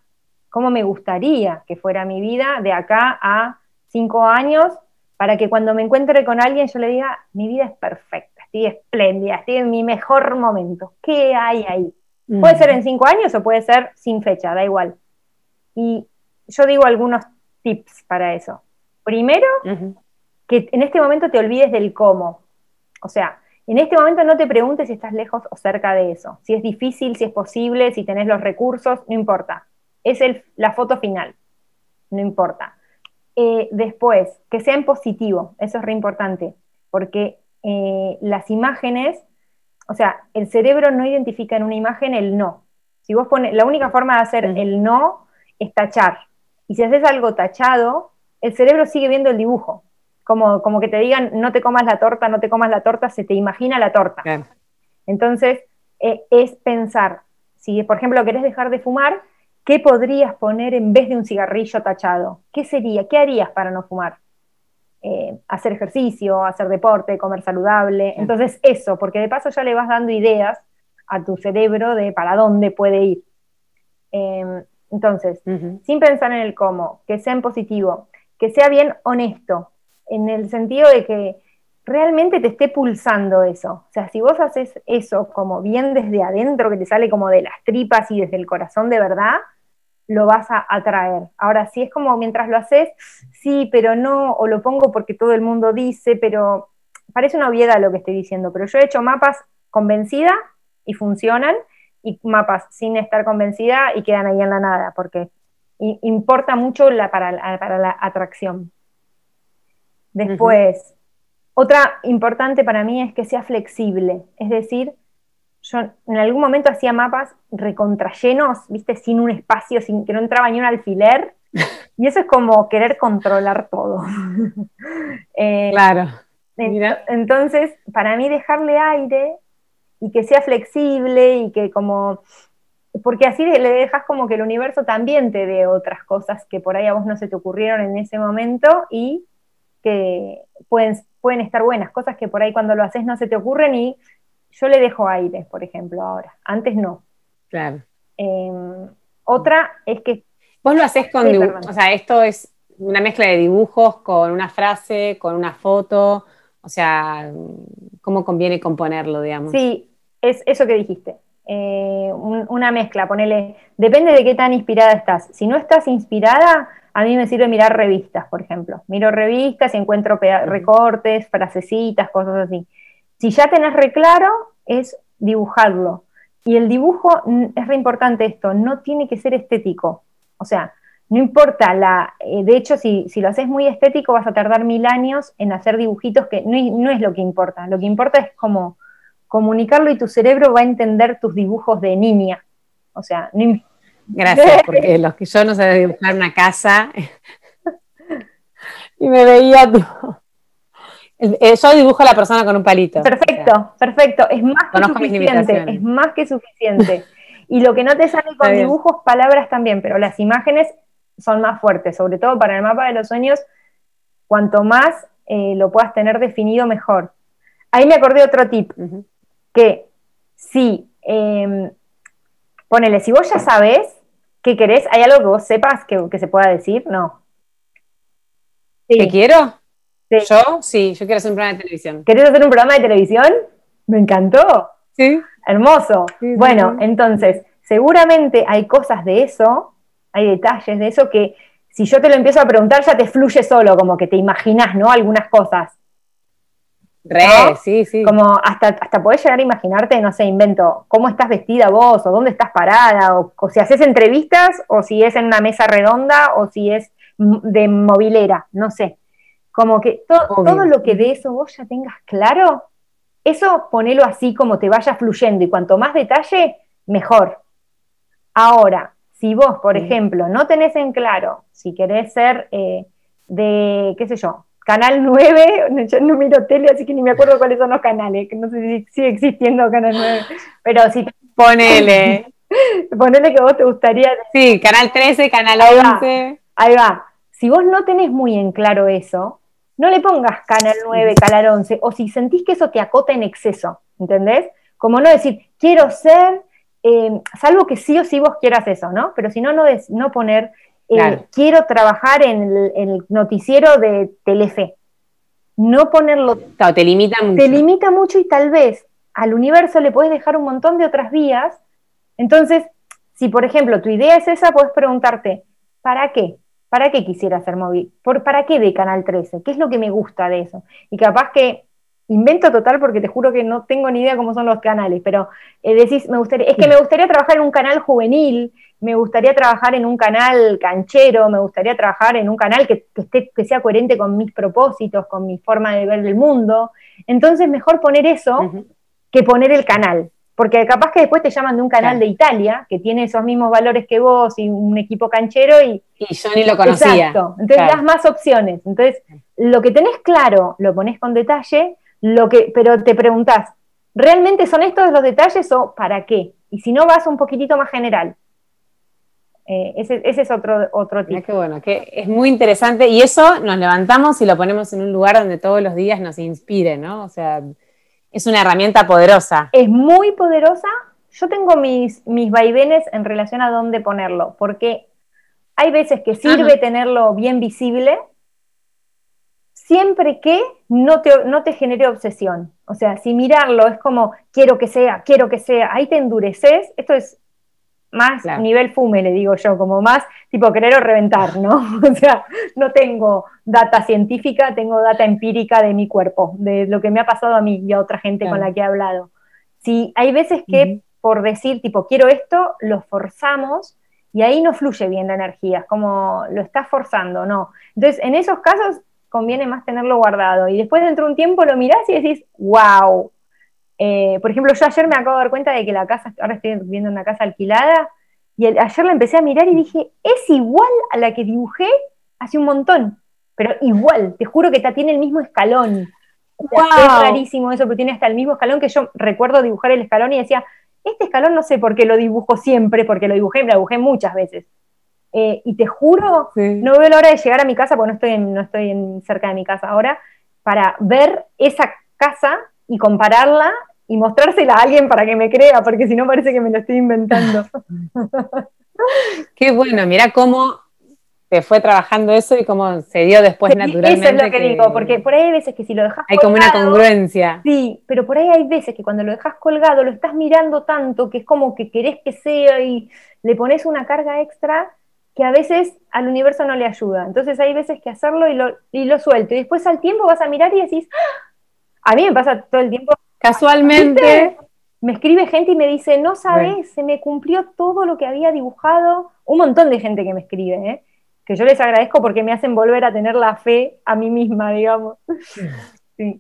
cómo me gustaría que fuera mi vida de acá a cinco años, para que cuando me encuentre con alguien yo le diga, mi vida es perfecta, estoy espléndida, estoy en mi mejor momento. ¿Qué hay ahí? Puede ser en cinco años o puede ser sin fecha, da igual. Y yo digo algunos tips para eso. Primero, que en este momento te olvides del cómo. O sea, en este momento no te preguntes si estás lejos o cerca de eso. Si es difícil, si es posible, si tenés los recursos, no importa. Es el, la foto final. No importa. Eh, después, que sea en positivo. Eso es re importante. Porque eh, las imágenes, o sea, el cerebro no identifica en una imagen el no. Si vos pones, la única forma de hacer el no es tachar. Y si haces algo tachado, el cerebro sigue viendo el dibujo como, como que te digan, no te comas la torta, no te comas la torta, se te imagina la torta. Entonces, eh, es pensar, si por ejemplo querés dejar de fumar, ¿qué podrías poner en vez de un cigarrillo tachado? ¿Qué sería? ¿Qué harías para no fumar? Eh, hacer ejercicio, hacer deporte, comer saludable. Entonces, eso, porque de paso ya le vas dando ideas a tu cerebro de para dónde puede ir. Em, entonces, sin pensar en el cómo, que sea en positivo, que sea bien honesto, en el sentido de que realmente te esté pulsando eso. O sea, si vos haces eso como bien desde adentro, que te sale como de las tripas y desde el corazón de verdad, lo vas a atraer. Ahora, si es como mientras lo haces, sí, pero no, o lo pongo porque todo el mundo dice, pero parece una obviedad lo que estoy diciendo, pero yo he hecho mapas convencida y funcionan, y mapas sin estar convencida y quedan ahí en la nada, porque importa mucho la, para, la atracción. Después, otra importante para mí es que sea flexible, es decir, yo en algún momento hacía mapas recontrallenos, viste, sin un espacio, sin que no entraba ni un alfiler, y eso es como querer controlar todo. Eh, claro. Entonces, para mí dejarle aire y que sea flexible y que como, porque así le dejas como que el universo también te dé otras cosas que por ahí a vos no se te ocurrieron en ese momento y que pueden, pueden estar buenas, cosas que por ahí cuando lo haces no se te ocurren y yo le dejo aire, por ejemplo, ahora. Antes no. Claro. Em, otra es que... Vos lo haces con dibujos, o sea, esto es una mezcla de dibujos con una frase, con una foto, o sea, ¿cómo conviene componerlo, digamos? Sí, es eso que dijiste. Eh, una mezcla, ponele, depende de qué tan inspirada estás. Si no estás inspirada, a mí me sirve mirar revistas, por ejemplo. Miro revistas y encuentro recortes, frasecitas, cosas así. Si ya tenés reclaro, es dibujarlo. Y el dibujo, es re importante esto, no tiene que ser estético. O sea, no importa la. Eh, de hecho, si, lo haces muy estético, vas a tardar mil años en hacer dibujitos que no, es lo que importa. Lo que importa es como comunicarlo y tu cerebro va a entender tus dibujos de niña. O sea, no Gracias, porque los que yo no sé dibujar una casa y me veía yo dibujo a la persona con un palito. Perfecto, perfecto. Es más que suficiente. Es más que suficiente. Y lo que no te sale con dibujos, palabras también, pero las imágenes son más fuertes, sobre todo para el mapa de los sueños. Cuanto más eh, lo puedas tener definido, mejor. Ahí me acordé otro tip, que si, eh, ponele, si vos ya sabés qué querés, ¿hay algo que vos sepas que, se pueda decir? No. ¿Qué quiero? ¿Yo? Sí, yo quiero hacer un programa de televisión. ¿Querés hacer un programa de televisión? Me encantó. Sí. Hermoso. bueno, entonces, seguramente hay cosas de eso, hay detalles de eso que si yo te lo empiezo a preguntar ya te fluye solo, como que te imaginas, ¿no? Algunas cosas. Re, sí, sí. Como hasta, hasta podés llegar a imaginarte, no sé, invento, cómo estás vestida vos, o dónde estás parada, o, si haces entrevistas, o si es en una mesa redonda, o si es de movilera, no sé. Como que todo lo que de eso vos ya tengas claro, eso ponelo así como te vaya fluyendo, y cuanto más detalle, mejor. Ahora, si vos, por ejemplo, no tenés en claro si querés ser eh, de, qué sé yo, Canal 9, yo no miro tele, así que ni me acuerdo cuáles son los canales, que no sé si sigue existiendo Canal 9, pero si... Ponele. ponele que vos te gustaría... Sí, Canal 13, Canal 11. ahí va. Si vos no tenés muy en claro eso, no le pongas Canal 9, Canal 11, o si sentís que eso te acota en exceso, ¿entendés? Como no decir, quiero ser, eh, salvo que sí o sí vos quieras eso, ¿no? Pero si no, no, no poner eh, quiero trabajar en el, noticiero de Telefe. No ponerlo. te limita mucho. Te limita mucho y tal vez al universo le puedes dejar un montón de otras vías. Entonces, si por ejemplo tu idea es esa, puedes preguntarte, ¿para qué? ¿Para qué quisiera hacer móvil? ¿Por, ¿Para qué de Canal 13? ¿Qué es lo que me gusta de eso? Y capaz que invento total porque te juro que no tengo ni idea cómo son los canales, pero eh, decís, me gustaría, es que me gustaría trabajar en un canal juvenil, me gustaría trabajar en un canal canchero, me gustaría trabajar en un canal que, esté, que sea coherente con mis propósitos, con mi forma de ver el mundo. Entonces, mejor poner eso que poner el canal. Porque capaz que después te llaman de un canal de Italia, que tiene esos mismos valores que vos y un equipo canchero y... Y yo ni lo conocía. Exacto. Entonces das más opciones. Entonces, lo que tenés claro, lo pones con detalle, lo que, pero te preguntás, ¿realmente son estos los detalles o para qué? Y si no, vas un poquitito más general. Eh, ese, es otro, otro tipo. qué bueno, que es muy interesante y eso nos levantamos y lo ponemos en un lugar donde todos los días nos inspire, ¿no? O sea, es una herramienta poderosa. Es muy poderosa. Yo tengo mis, mis vaivenes en relación a dónde ponerlo, porque hay veces que sirve tenerlo bien visible, siempre que no te, no te genere obsesión. O sea, si mirarlo es como, quiero que sea, quiero que sea, ahí te endureces, esto es más nivel fume, le digo yo, como más tipo querer o reventar, ¿no? O sea, no tengo data científica, tengo data empírica de mi cuerpo, de lo que me ha pasado a mí y a otra gente con la que he hablado. Si hay veces que por decir, tipo, quiero esto, lo forzamos y ahí no fluye bien la energía, es como lo estás forzando, ¿no? Entonces, en esos casos conviene más tenerlo guardado y después dentro de un tiempo lo mirás y decís, wow, eh, por ejemplo, yo ayer me acabo de dar cuenta de que la casa, ahora estoy viendo una casa alquilada, y ayer la empecé a mirar y dije, es igual a la que dibujé hace un montón, pero igual, te juro que tiene el mismo escalón. Es rarísimo eso, pero tiene hasta el mismo escalón que yo recuerdo dibujar el escalón y decía, este escalón no sé por qué lo dibujo siempre, porque lo dibujé, lo dibujé muchas veces. Eh, y te juro, no veo la hora de llegar a mi casa, porque no estoy, no estoy cerca de mi casa ahora, para ver esa casa y compararla y mostrársela a alguien para que me crea, porque si no parece que me lo estoy inventando. Qué bueno, mira cómo te fue trabajando eso y cómo se dio después naturalmente. Eso es lo que, digo, porque por ahí hay veces que si lo dejas Hay como una congruencia. Sí, pero por ahí hay veces que cuando lo dejas colgado lo estás mirando tanto que es como que querés que sea y le pones una carga extra que a veces al universo no le ayuda. Entonces hay veces que hacerlo y lo, y lo suelto. Y después al tiempo vas a mirar y decís, ¡Ah! A mí me pasa todo el tiempo Casualmente. Me escribe gente y me dice, no sabes, se me cumplió todo lo que había dibujado. Un montón de gente que me escribe, ¿eh? que yo les agradezco porque me hacen volver a tener la fe a mí misma, digamos. Sí.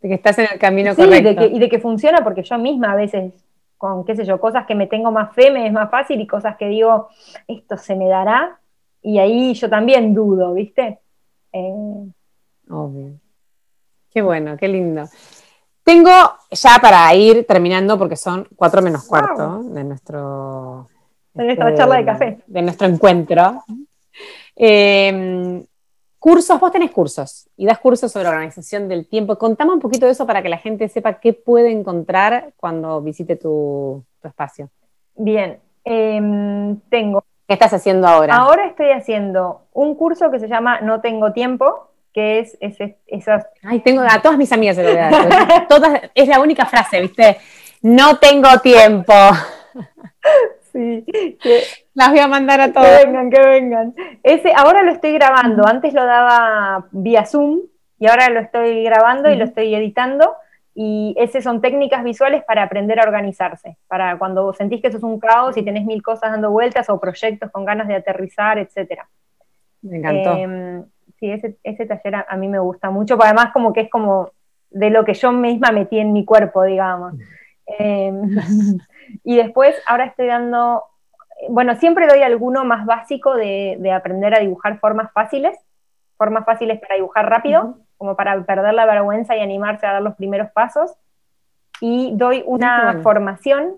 De que estás en el camino correcto. y de que funciona porque yo misma a veces, con qué sé yo, cosas que me tengo más fe, me es más fácil y cosas que digo, esto se me dará. Y ahí yo también dudo, ¿viste? Eh, Obvio. Qué bueno, qué lindo. Tengo ya para ir terminando, porque son cuatro menos cuarto de nuestro. De nuestra este, charla de café. De nuestro encuentro. Em, cursos, vos tenés cursos y das cursos sobre organización del tiempo. Contame un poquito de eso para que la gente sepa qué puede encontrar cuando visite tu, espacio. Bien, em, tengo. ¿Qué estás haciendo ahora? Ahora estoy haciendo un curso que se llama No tengo tiempo, que es, esas... Ay, tengo a todas mis amigas se lo todas, es la única frase, ¿viste? No tengo tiempo. Sí, las voy a mandar a todas. Que vengan, que vengan. Ese, ahora lo estoy grabando, antes lo daba vía Zoom y ahora lo estoy grabando y lo estoy editando. Y esas son técnicas visuales para aprender a organizarse, para cuando sentís que eso es un caos y tenés mil cosas dando vueltas o proyectos con ganas de aterrizar, etc. Me encantó. Em, sí, ese, ese taller a, mí me gusta mucho, porque además como que es como de lo que yo misma metí en mi cuerpo, digamos. Em, y después, ahora estoy dando, bueno, siempre doy alguno más básico de, aprender a dibujar formas fáciles, formas fáciles para dibujar rápido, como para perder la vergüenza y animarse a dar los primeros pasos. Y doy una formación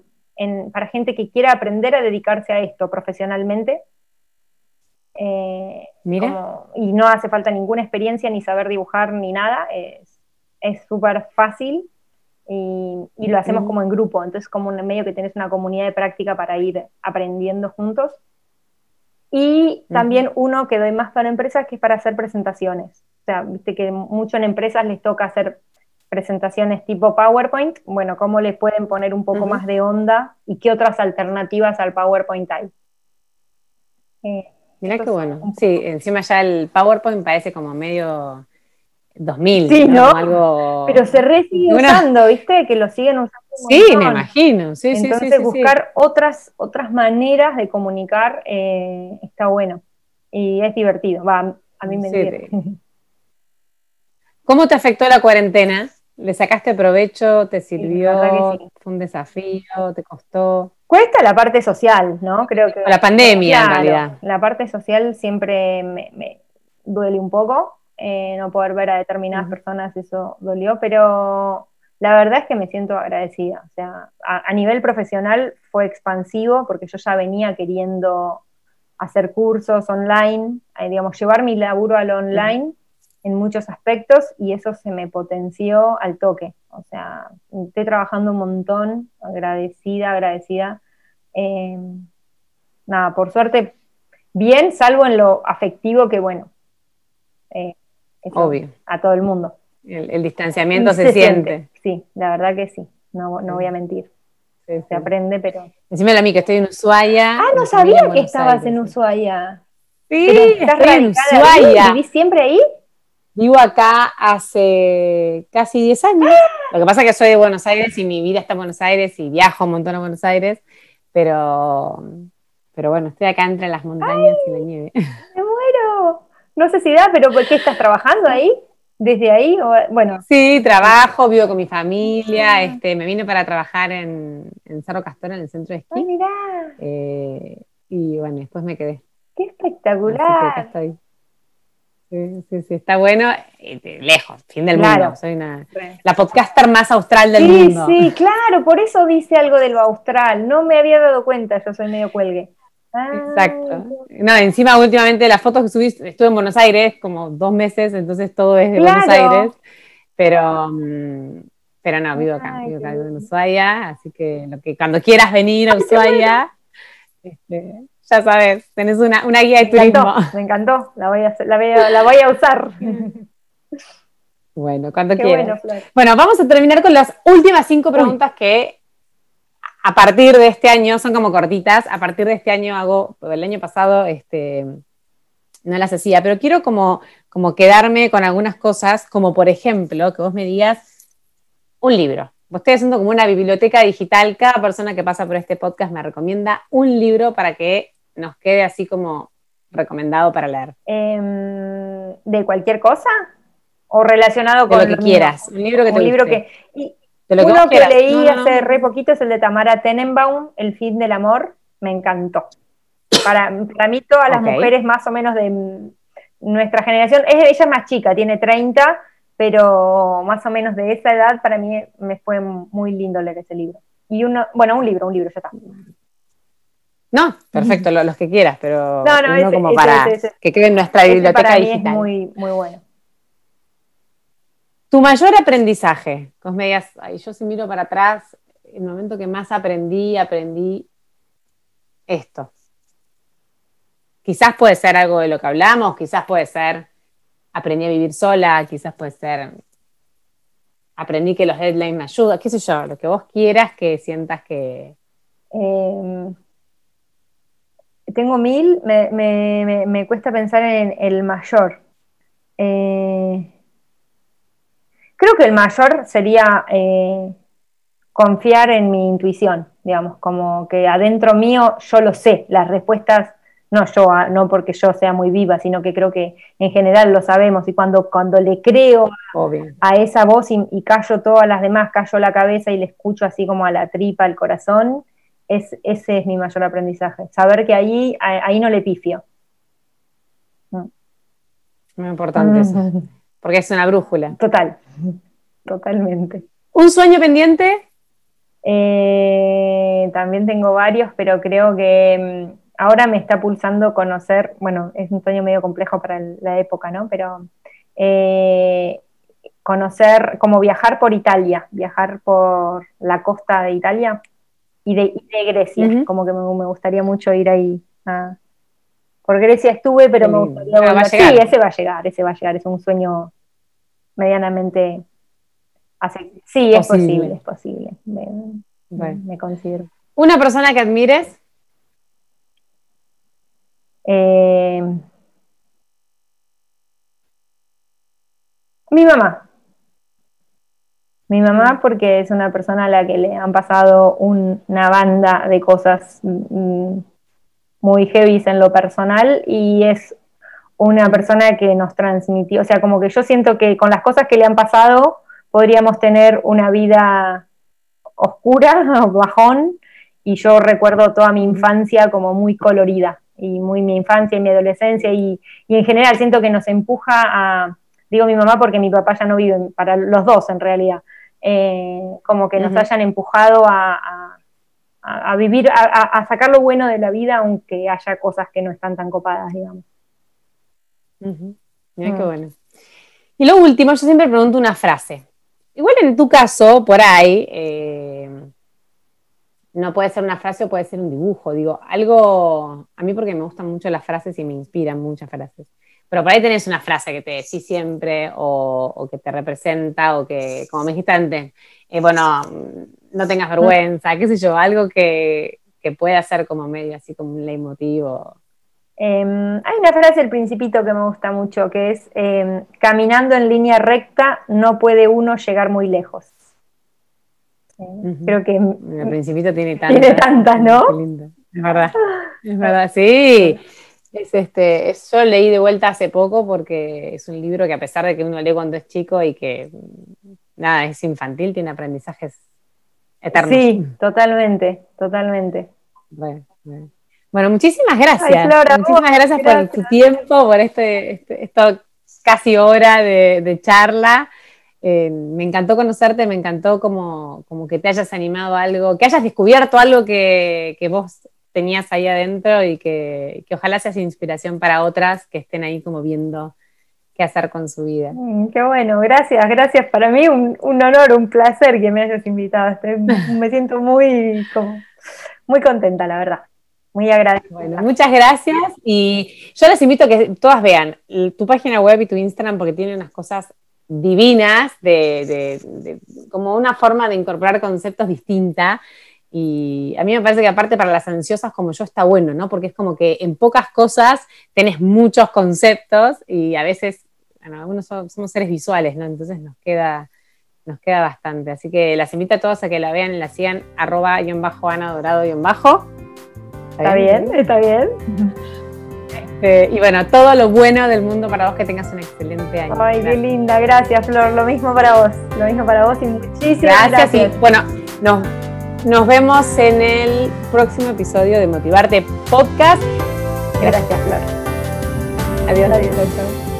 para gente que quiera aprender a dedicarse a esto profesionalmente, eh, Mira. Y no hace falta ninguna experiencia, ni saber dibujar, ni nada. Es súper fácil y, lo hacemos como en grupo. Entonces, como en medio que tenés una comunidad de práctica para ir aprendiendo juntos. Y también uno que doy más para empresas, que es para hacer presentaciones. O sea, viste que mucho en empresas les toca hacer presentaciones tipo PowerPoint. Bueno, ¿cómo les pueden poner un poco más de onda y qué otras alternativas al PowerPoint hay? Eh, Mira qué bueno. Sí, encima ya el PowerPoint parece como medio 2000. Sí, ¿no? Algo... Pero se re sigue usando, ¿viste? Que lo siguen usando. Sí, me imagino. Sí, Entonces sí, sí, buscar Otras, otras maneras de comunicar eh, está bueno. Y es divertido. Va, a mí me divierte. ¿Cómo te afectó la cuarentena? ¿Le sacaste provecho? ¿Te sirvió? ¿Fue un desafío? ¿Te costó? Cuesta la parte social, ¿no? Creo que. La pandemia, en realidad. La parte social siempre me, duele un poco. Eh, no poder ver a determinadas personas, eso dolió, pero la verdad es que me siento agradecida. O sea, a, nivel profesional fue expansivo porque yo ya venía queriendo hacer cursos online, eh, digamos, llevar mi laburo al online en muchos aspectos y eso se me potenció al toque. O sea, estoy trabajando un montón, agradecida, agradecida. Eh, nada, por suerte, bien, salvo en lo afectivo que, bueno, eh, Obvio. a todo el mundo. El, distanciamiento se, siente. Sí, la verdad que sí, no, no voy a mentir. se aprende, pero... Decímelo a mí, que estoy en Ushuaia. Ah, no sabía que estabas en Ushuaia. Sí, estoy en Ushuaia. ¿Vivís siempre ahí? Vivo acá hace casi 10 años. Lo que pasa es que soy de Buenos Aires y mi vida está en Buenos Aires y viajo un montón a Buenos Aires, pero, pero bueno, estoy acá entre las montañas y la nieve. ¡Me muero! No sé si da, pero ¿por qué estás trabajando ahí? ¿Desde ahí? bueno. Sí, trabajo, vivo con mi familia. Este, me vine para trabajar en, Cerro Castor, en el centro de esquí. ¡Ay, mirá! Eh, y bueno, después me quedé. ¡Qué espectacular! Sí, sí, sí, está bueno, eh, lejos, fin del mundo. Soy una, la podcaster más austral del mundo. Sí, sí, claro, por eso dice algo de lo austral. No me había dado cuenta, yo soy medio cuelgue. Exacto. Ah, no, encima últimamente las fotos que subí, estuve en Buenos Aires como dos meses, entonces todo es de Buenos Aires, pero, mm, pero no, vivo acá, vivo acá, en Ushuaia, así que, lo que cuando quieras venir a Ushuaia, este, ya sabes, tenés una, guía de turismo. me encantó, la voy a, la voy a, usar. Bueno, cuando quieras. Bueno, vamos a terminar con las últimas cinco preguntas que a partir de este año, son como cortitas, a partir de este año hago, el año pasado este, no las hacía, pero quiero como, como quedarme con algunas cosas, como por ejemplo, que vos me digas un libro. Vos estoy haciendo como una biblioteca digital, cada persona que pasa por este podcast me recomienda un libro para que nos quede así como recomendado para leer? Em, ¿De cualquier cosa? ¿O relacionado con lo que quieras? Un libro que te un libro que Uno que, leí hace re poquito es el de Tamara Tenenbaum, El fin del amor, me encantó. Para, mí todas las mujeres más o menos de nuestra generación, es, ella es más chica, tiene 30, pero más o menos de esa edad para mí me fue muy lindo leer ese libro. Y uno, bueno, un libro, un libro, ya está. No, perfecto, los que quieras, pero no, como para que quede en nuestra biblioteca para digital. es muy, muy bueno. Tu mayor aprendizaje, me digas, yo si miro para atrás, el momento que más aprendí, aprendí esto. Quizás puede ser algo de lo que hablamos, quizás puede ser aprendí a vivir sola, quizás puede ser aprendí que los deadlines me ayudan, qué sé yo, lo que vos quieras que sientas que... Em, tengo mil, me, cuesta pensar en el mayor. Eh, creo que el mayor sería eh, confiar en mi intuición, digamos, como que adentro mío yo lo sé, las respuestas, no yo, ah, no porque yo sea muy viva, sino que creo que en general lo sabemos y cuando, cuando le creo a, esa voz y, y callo todas las demás, callo la cabeza y le escucho así como a la tripa, al corazón, ese es mi mayor aprendizaje, saber que ahí, ahí no le pifio. Mm. Muy importante eso, porque es una brújula. Total, totalmente. ¿Un sueño pendiente? Eh, también tengo varios, pero creo que mm, ahora me está pulsando conocer, bueno, es un sueño medio complejo para la época, ¿no? Pero eh, conocer, como viajar por Italia, viajar por la costa de Italia y de, Grecia, como que me, gustaría mucho ir ahí. por Grecia estuve, pero me gustaría volver. Sí, ese va a llegar, ese va a llegar, es un sueño medianamente Sí, es posible, es posible. Me, considero. ¿Una persona que admires? Eh, mi mamá. Mi mamá porque es una persona a la que le han pasado una banda de cosas mm, muy heavy en lo personal y es una persona que nos transmitió, o sea, como que yo siento que con las cosas que le han pasado podríamos tener una vida oscura, bajón, y yo recuerdo toda mi infancia como muy colorida, y muy mi infancia y mi adolescencia, y, y en general siento que nos empuja a, digo mi mamá porque mi papá ya no vive, para los dos en realidad, eh, como que nos hayan empujado a, vivir, a, sacar lo bueno de la vida, aunque haya cosas que no están tan copadas, digamos. Mira qué mm. bueno. Y lo último, yo siempre pregunto una frase. Igual en tu caso, por ahí, eh, no puede ser una frase o puede ser un dibujo. Digo, algo, a mí porque me gustan mucho las frases y me inspiran muchas frases. Pero por ahí tenés una frase que te decís siempre o, que te representa o que, como me dijiste antes, eh, bueno, no tengas vergüenza, qué sé yo, algo que, que pueda ser como medio así como un leitmotiv. Em, hay una frase del principito que me gusta mucho, que es, em, caminando en línea recta no puede uno llegar muy lejos. Creo que... El principito tiene tantas. Tiene tantas, ¿no? Es verdad, es verdad, sí. Es este, yo leí de vuelta hace poco porque es un libro que a pesar de que uno lee cuando es chico y que nada, es infantil, tiene aprendizajes eternos. Sí, totalmente, totalmente. Bueno, muchísimas gracias. muchísimas gracias, por tu tiempo, por este, este esta casi hora de, charla. Eh, me encantó conocerte, me encantó como, como, que te hayas animado a algo, que hayas descubierto algo que, que vos tenías ahí adentro y que, ojalá seas inspiración para otras que estén ahí como viendo qué hacer con su vida. Mm, qué bueno, gracias, gracias. Para mí un, honor, un placer que me hayas invitado. me siento muy, muy contenta, la verdad. Muy agradecida. Bueno, muchas gracias y yo les invito a que todas vean tu página web y tu Instagram porque tiene unas cosas divinas, de, como una forma de incorporar conceptos distinta y a mí me parece que aparte para las ansiosas como yo está bueno, ¿no? Porque es como que en pocas cosas tenés muchos conceptos y a veces, bueno, algunos somos, seres visuales, ¿no? Entonces nos queda, nos queda bastante. Así que las invito a todos a que la vean y la sigan arroba guion bajo Ana Dorado guion bajo. ¿Está bien? ¿Está bien? Este, y bueno, todo lo bueno del mundo para vos, que tengas un excelente año. Ay, qué linda, gracias Flor, lo mismo para vos, lo mismo para vos y muchísimas gracias. Gracias, y bueno, nos nos vemos en el próximo episodio de Motivarte Podcast. Gracias, Flor. Adiós, adiós. adiós.